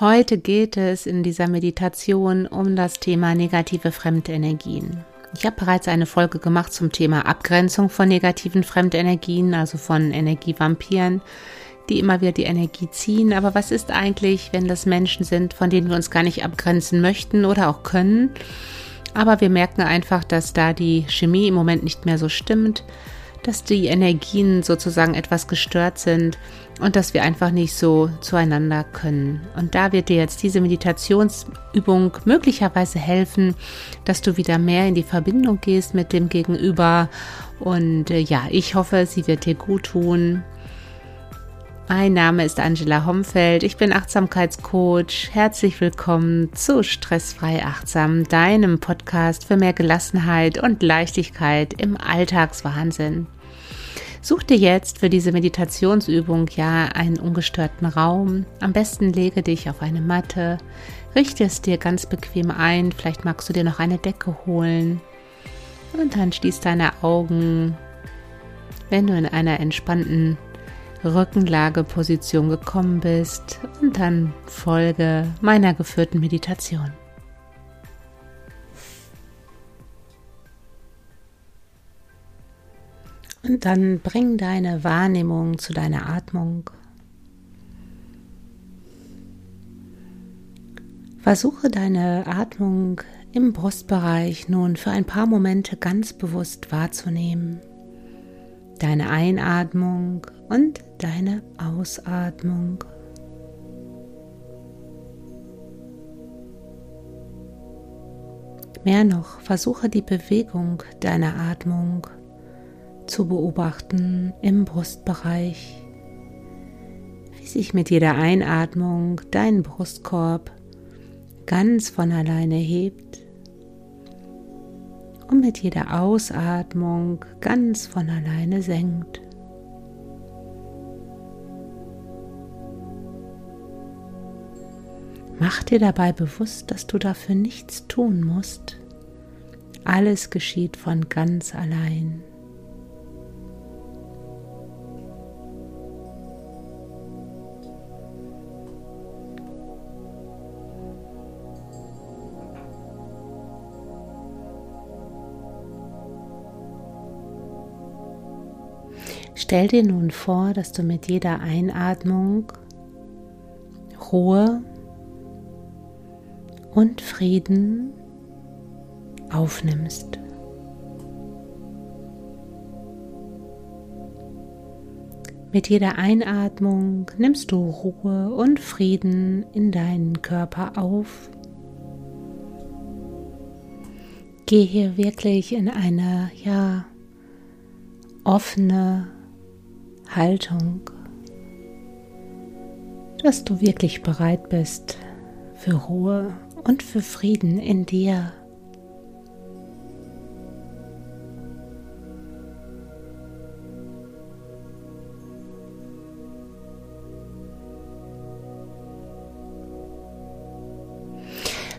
Heute geht es in dieser Meditation um das Thema negative Fremdenergien. Ich habe bereits eine Folge gemacht zum Thema Abgrenzung von negativen Fremdenergien, also von Energievampiren, die immer wieder die Energie ziehen. Aber was ist eigentlich, wenn das Menschen sind, von denen wir uns gar nicht abgrenzen möchten oder auch können? Aber wir merken einfach, dass da die Chemie im Moment nicht mehr so stimmt, dass die Energien sozusagen etwas gestört sind und dass wir einfach nicht so zueinander können. Und da wird dir jetzt diese Meditationsübung möglicherweise helfen, dass du wieder mehr in die Verbindung gehst mit dem Gegenüber. Und äh, ja, ich hoffe, sie wird dir gut tun. Mein Name ist Angela Homfeld, ich bin Achtsamkeitscoach. Herzlich willkommen zu Stressfrei Achtsam, deinem Podcast für mehr Gelassenheit und Leichtigkeit im Alltagswahnsinn. Such dir jetzt für diese Meditationsübung ja einen ungestörten Raum. Am besten lege dich auf eine Matte, richte es dir ganz bequem ein. Vielleicht magst du dir noch eine Decke holen. Und dann schließ deine Augen, wenn du in einer entspannten Rückenlageposition gekommen bist. Und dann folge meiner geführten Meditation. Dann bring deine Wahrnehmung zu deiner Atmung. Versuche deine Atmung im Brustbereich nun für ein paar Momente ganz bewusst wahrzunehmen. Deine Einatmung und deine Ausatmung. Mehr noch, versuche die Bewegung deiner Atmung zu beobachten im Brustbereich, wie sich mit jeder Einatmung dein Brustkorb ganz von alleine hebt und mit jeder Ausatmung ganz von alleine senkt. Mach dir dabei bewusst, dass du dafür nichts tun musst. Alles geschieht von ganz allein. Stell dir nun vor, dass du mit jeder Einatmung Ruhe und Frieden aufnimmst. Mit jeder Einatmung nimmst du Ruhe und Frieden in deinen Körper auf. Geh hier wirklich in eine ja offene Haltung, dass du wirklich bereit bist für Ruhe und für Frieden in dir.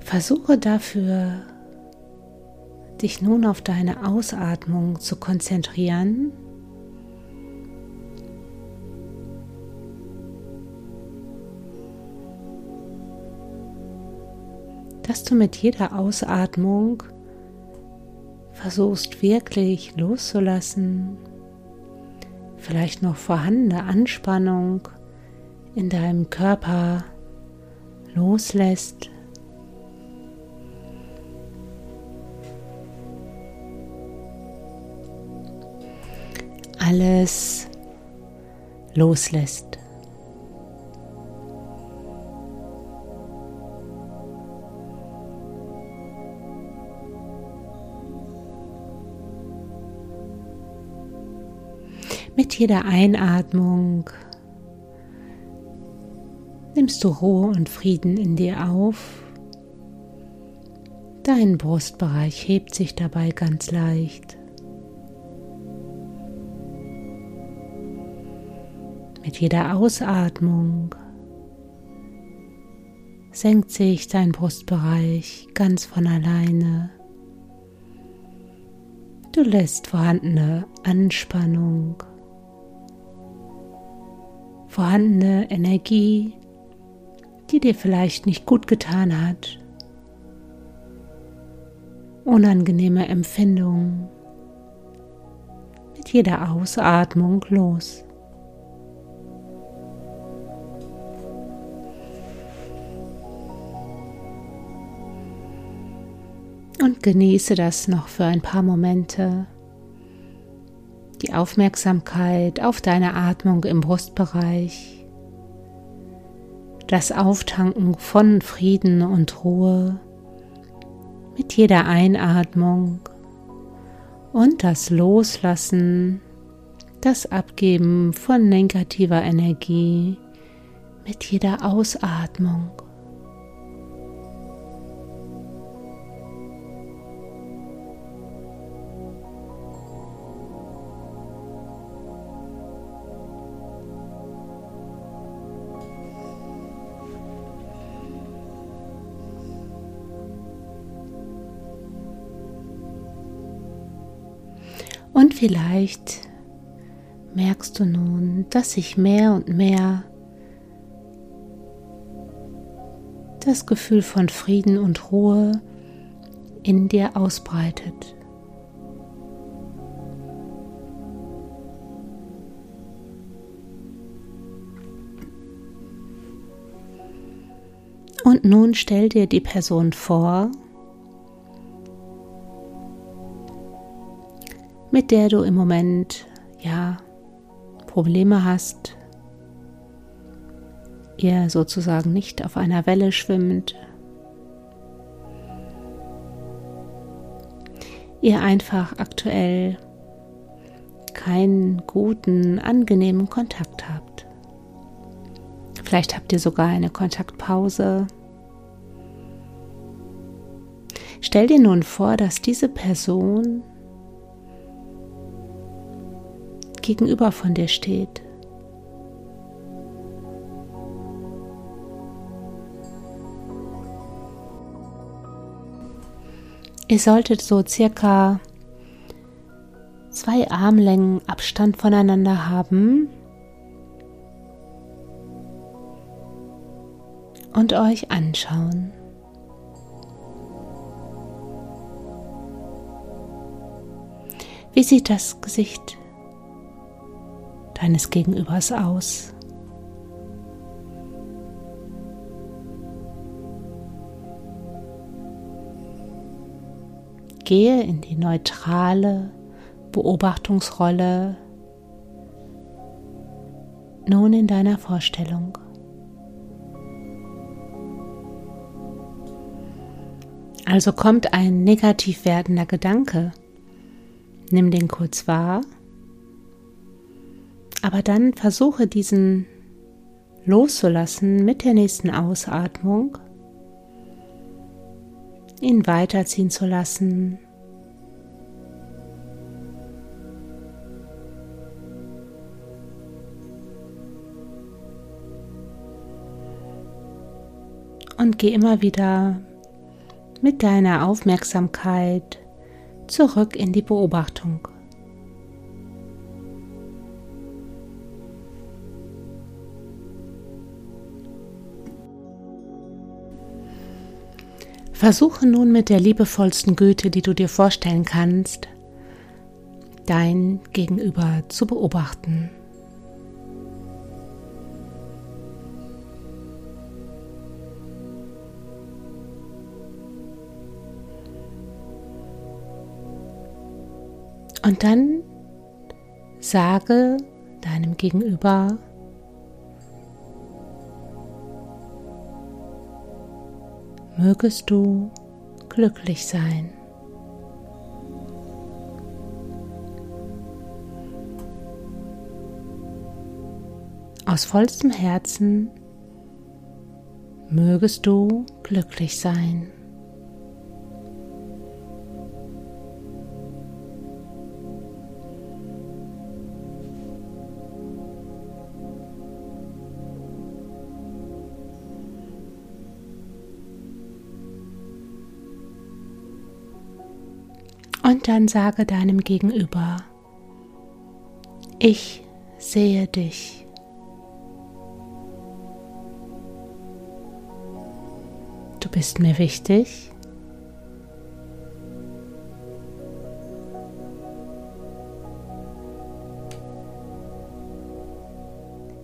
Versuche dafür, dich nun auf deine Ausatmung zu konzentrieren dass du mit jeder Ausatmung versuchst wirklich loszulassen, vielleicht noch vorhandene Anspannung in deinem Körper loslässt. Alles loslässt. Mit jeder Einatmung nimmst du Ruhe und Frieden in dir auf. Dein Brustbereich hebt sich dabei ganz leicht. Mit jeder Ausatmung senkt sich dein Brustbereich ganz von alleine. Du lässt vorhandene Anspannung vorhandene Energie, die dir vielleicht nicht gut getan hat. Unangenehme Empfindungen mit jeder Ausatmung los. Und genieße das noch für ein paar Momente. Die Aufmerksamkeit auf deine Atmung im Brustbereich. Das Auftanken von Frieden und Ruhe mit jeder Einatmung und das Loslassen, das Abgeben von negativer Energie mit jeder Ausatmung. Vielleicht merkst du nun, dass sich mehr und mehr das Gefühl von Frieden und Ruhe in dir ausbreitet. Und nun stell dir die Person vor, mit der du im Moment ja Probleme hast, ihr sozusagen nicht auf einer Welle schwimmt, ihr einfach aktuell keinen guten, angenehmen Kontakt habt. Vielleicht habt ihr sogar eine Kontaktpause. Stell dir nun vor, dass diese Person gegenüber von dir steht. Ihr solltet so circa zwei Armlängen Abstand voneinander haben und euch anschauen. Wie sieht das Gesicht deines Gegenübers aus. Gehe in die neutrale Beobachtungsrolle nun in deiner Vorstellung. Also kommt ein negativ werdender Gedanke. Nimm den kurz wahr aber dann versuche diesen loszulassen mit der nächsten Ausatmung, ihn weiterziehen zu lassen. Und geh immer wieder mit deiner Aufmerksamkeit zurück in die Beobachtung. Versuche nun mit der liebevollsten Güte, die du dir vorstellen kannst, dein Gegenüber zu beobachten. Und dann sage deinem Gegenüber, mögest du glücklich sein. Aus vollstem Herzen mögest du glücklich sein. Dann sage deinem Gegenüber, ich sehe dich. bist mir wichtig.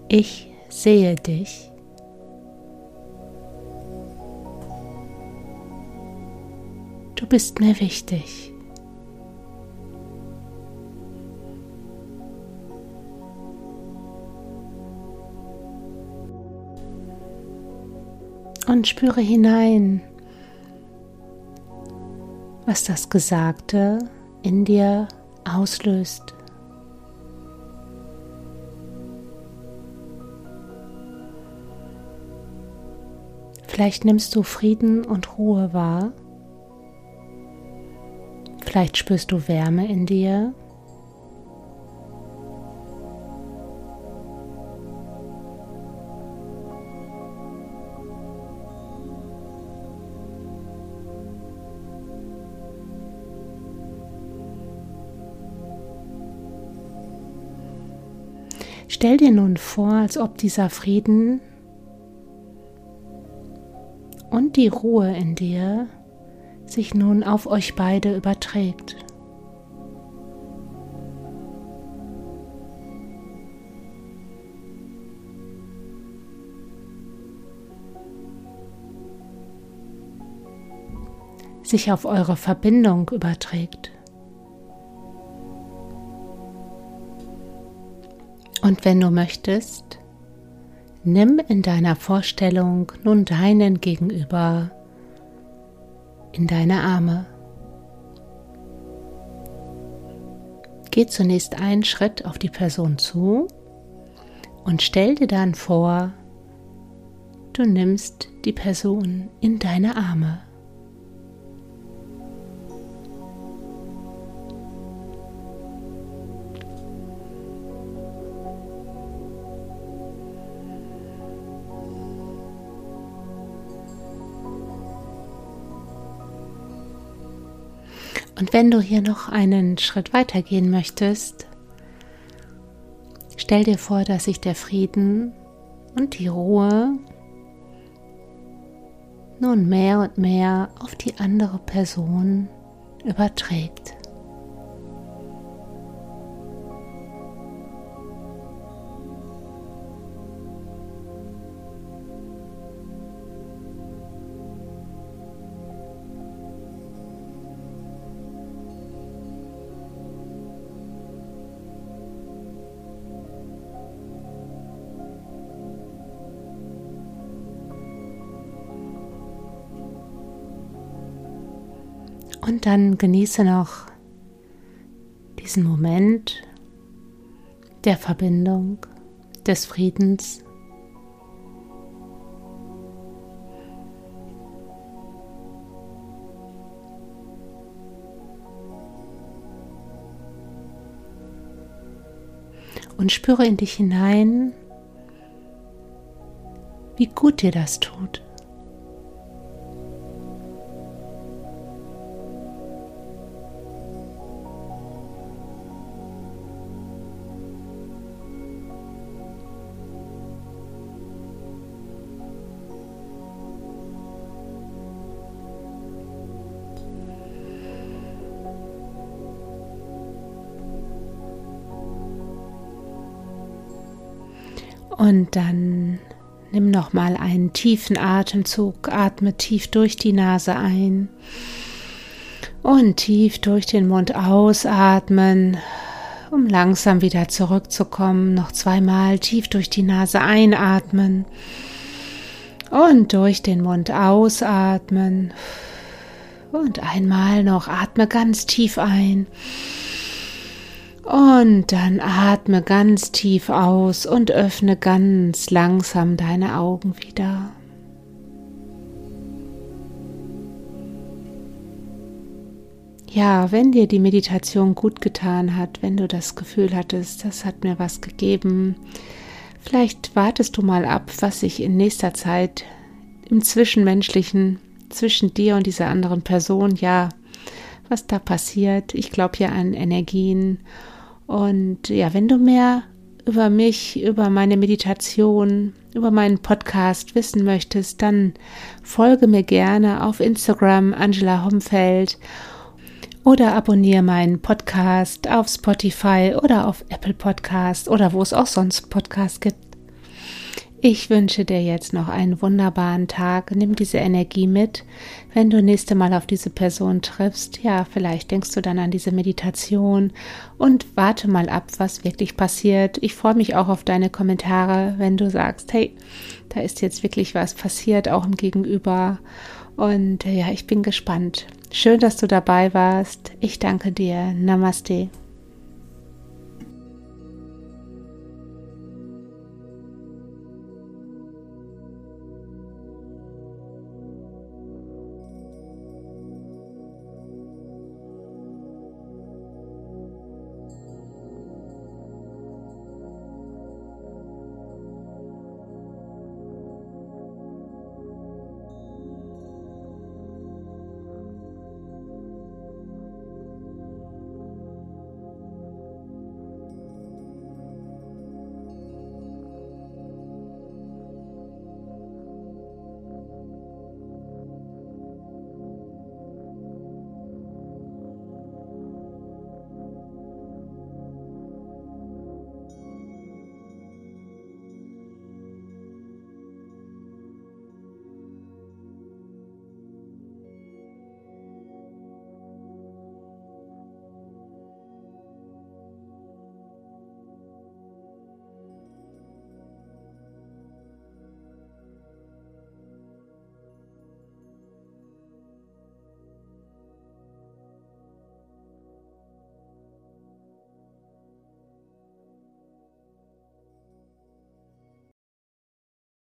Ich sehe dich. Du bist mir wichtig. Und spüre hinein, was das Gesagte in dir auslöst. Vielleicht nimmst du Frieden und Ruhe wahr. Vielleicht spürst du Wärme in dir. Stell dir nun vor, als ob dieser Frieden und die Ruhe in dir sich nun auf euch beide überträgt. sich auf eure Verbindung überträgt. Und wenn du möchtest, Nimm in deiner Vorstellung nun deinen Gegenüber in deine Arme. Geh zunächst einen Schritt auf die Person zu und stell dir dann vor, du nimmst die Person in deine Arme. Und wenn du hier noch einen Schritt weiter gehen möchtest, stell dir vor, dass sich der Frieden und die Ruhe nun mehr und mehr auf die andere Person überträgt. Und dann genieße noch diesen Moment der Verbindung, des Friedens. Und spüre in dich hinein, wie gut dir das tut. Und dann nimm noch mal einen tiefen Atemzug, atme tief durch die Nase ein und tief durch den Mund ausatmen, um langsam wieder zurückzukommen. Noch zweimal tief durch die Nase einatmen und durch den Mund ausatmen. Und einmal noch atme ganz tief ein und dann atme ganz tief aus und öffne ganz langsam deine Augen wieder. Ja, wenn dir die Meditation gut getan hat, wenn du das Gefühl hattest, das hat mir was gegeben, vielleicht wartest du mal ab, was sich in nächster Zeit im Zwischenmenschlichen zwischen dir und dieser anderen Person, ja, was da passiert. Ich glaube ja an Energien und ja, wenn du mehr über mich, über meine Meditation, über meinen Podcast wissen möchtest, dann folge mir gerne auf Instagram Angela Homfeld oder abonniere meinen Podcast auf Spotify oder auf Apple Podcast oder wo es auch sonst Podcasts gibt. Ich wünsche dir jetzt noch einen wunderbaren Tag. Nimm diese Energie mit. Wenn du nächste Mal auf diese Person triffst, ja, vielleicht denkst du dann an diese Meditation und warte mal ab, was wirklich passiert. Ich freue mich auch auf deine Kommentare, wenn du sagst, hey, da ist jetzt wirklich was passiert, auch im Gegenüber. Und ja, ich bin gespannt. Schön, dass du dabei warst. Ich danke dir. Namaste.